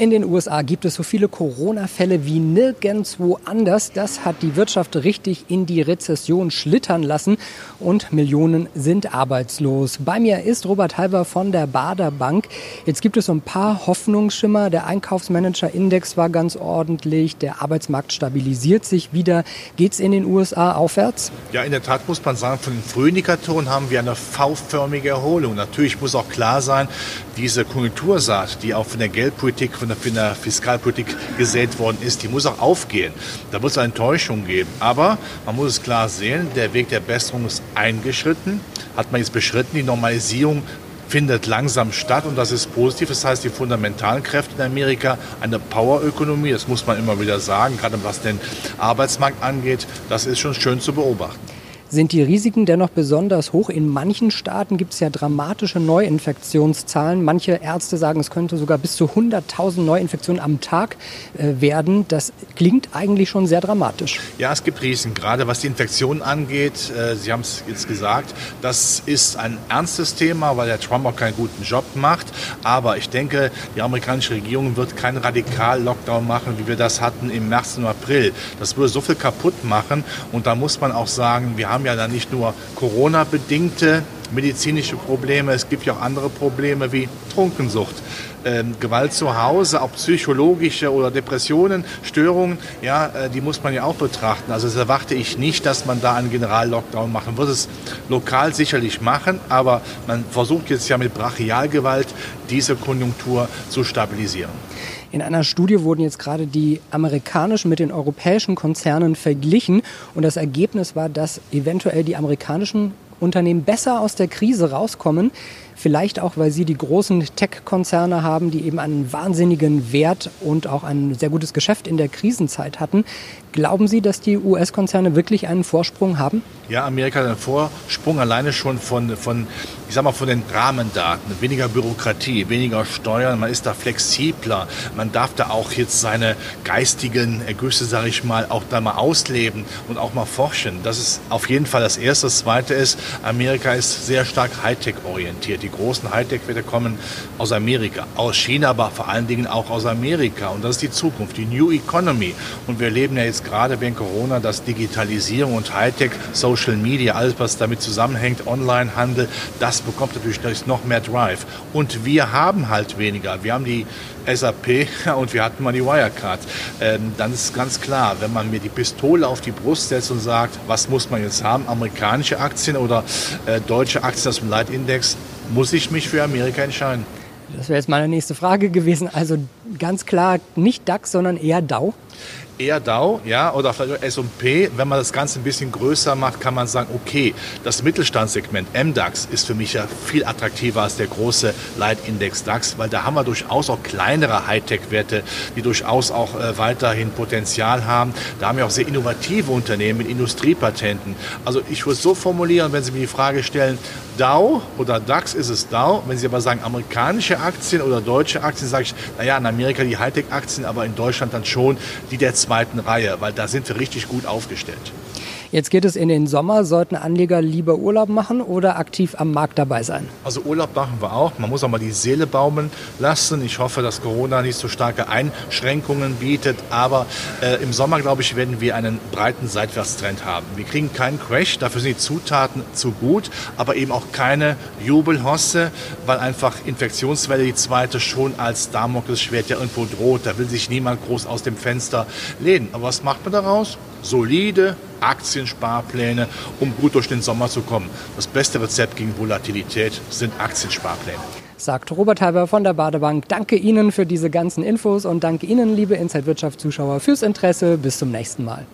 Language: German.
In den USA gibt es so viele Corona-Fälle wie nirgendwo anders. Das hat die Wirtschaft richtig in die Rezession schlittern lassen und Millionen sind arbeitslos. Bei mir ist Robert Halber von der Bader Bank. Jetzt gibt es so ein paar Hoffnungsschimmer. Der Einkaufsmanager-Index war ganz ordentlich. Der Arbeitsmarkt stabilisiert sich wieder. Geht es in den USA aufwärts? Ja, in der Tat muss man sagen, von den Frühindikatoren haben wir eine V-förmige Erholung. Natürlich muss auch klar sein, diese Konjunktursaat, die auch von der Geldpolitik, von von der Fiskalpolitik gesät worden ist, die muss auch aufgehen. Da wird es eine Enttäuschung geben. Aber man muss es klar sehen, der Weg der Besserung ist eingeschritten, hat man jetzt beschritten. Die Normalisierung findet langsam statt und das ist positiv. Das heißt, die fundamentalen Kräfte in Amerika, eine Powerökonomie, das muss man immer wieder sagen, gerade was den Arbeitsmarkt angeht, das ist schon schön zu beobachten. Sind die Risiken dennoch besonders hoch? In manchen Staaten gibt es ja dramatische Neuinfektionszahlen. Manche Ärzte sagen, es könnte sogar bis zu 100.000 Neuinfektionen am Tag äh, werden. Das klingt eigentlich schon sehr dramatisch. Ja, es gibt Risiken, gerade was die Infektionen angeht. Äh, Sie haben es jetzt gesagt, das ist ein ernstes Thema, weil der Trump auch keinen guten Job macht. Aber ich denke, die amerikanische Regierung wird keinen Radikal-Lockdown machen, wie wir das hatten im März und April. Das würde so viel kaputt machen. Und da muss man auch sagen, wir haben haben ja dann nicht nur Corona-bedingte medizinische Probleme, es gibt ja auch andere Probleme wie Trunkensucht. Ähm, Gewalt zu Hause, auch psychologische oder Depressionen, Störungen, ja, äh, die muss man ja auch betrachten. Also das erwarte ich nicht, dass man da einen Generallockdown machen wird. Es lokal sicherlich machen, aber man versucht jetzt ja mit Brachialgewalt diese Konjunktur zu stabilisieren. In einer Studie wurden jetzt gerade die amerikanischen mit den europäischen Konzernen verglichen und das Ergebnis war, dass eventuell die amerikanischen Unternehmen besser aus der Krise rauskommen. Vielleicht auch, weil sie die großen Tech-Konzerne haben, die eben einen wahnsinnigen Wert und auch ein sehr gutes Geschäft in der Krisenzeit hatten. Glauben Sie, dass die US-Konzerne wirklich einen Vorsprung haben? Ja, Amerika hat einen Vorsprung alleine schon von, von, ich sag mal, von den Rahmendaten. Weniger Bürokratie, weniger Steuern, man ist da flexibler. Man darf da auch jetzt seine geistigen Ergüsse, sage ich mal, auch da mal ausleben und auch mal forschen. Das ist auf jeden Fall das Erste. Das Zweite ist, Amerika ist sehr stark Hightech orientiert. Die großen Hightech-Werte kommen aus Amerika, aus China, aber vor allen Dingen auch aus Amerika. Und das ist die Zukunft, die New Economy. Und wir erleben ja jetzt gerade während Corona, dass Digitalisierung und Hightech, Social Media, alles was damit zusammenhängt, Onlinehandel, das bekommt natürlich noch mehr Drive. Und wir haben halt weniger. Wir haben die SAP und wir hatten mal die Wirecard. Ähm, dann ist ganz klar, wenn man mir die Pistole auf die Brust setzt und sagt, was muss man jetzt haben, amerikanische Aktien oder äh, deutsche Aktien aus dem Leitindex, muss ich mich für Amerika entscheiden. Das wäre jetzt meine nächste Frage gewesen. Also ganz klar nicht DAX, sondern eher DAO eher DAO, ja, oder vielleicht S&P. Wenn man das Ganze ein bisschen größer macht, kann man sagen, okay, das Mittelstandssegment MDAX ist für mich ja viel attraktiver als der große Leitindex DAX, weil da haben wir durchaus auch kleinere Hightech-Werte, die durchaus auch äh, weiterhin Potenzial haben. Da haben wir auch sehr innovative Unternehmen mit Industriepatenten. Also ich würde es so formulieren, wenn Sie mir die Frage stellen, DAO oder DAX ist es DAO. Wenn Sie aber sagen amerikanische Aktien oder deutsche Aktien, sage ich, naja, in Amerika die Hightech-Aktien, aber in Deutschland dann schon die der zweiten Reihe, weil da sind wir richtig gut aufgestellt. Jetzt geht es in den Sommer. Sollten Anleger lieber Urlaub machen oder aktiv am Markt dabei sein? Also Urlaub machen wir auch. Man muss auch mal die Seele baumen lassen. Ich hoffe, dass Corona nicht so starke Einschränkungen bietet. Aber äh, im Sommer, glaube ich, werden wir einen breiten Seitwärtstrend haben. Wir kriegen keinen Crash. Dafür sind die Zutaten zu gut. Aber eben auch keine Jubelhosse, weil einfach Infektionswelle, die zweite, schon als Damoklesschwert ja irgendwo droht. Da will sich niemand groß aus dem Fenster lehnen. Aber was macht man daraus? Solide, Aktiensparpläne, um gut durch den Sommer zu kommen. Das beste Rezept gegen Volatilität sind Aktiensparpläne. Sagt Robert Halber von der Badebank. Danke Ihnen für diese ganzen Infos und danke Ihnen, liebe Inside Wirtschaft Zuschauer, fürs Interesse. Bis zum nächsten Mal.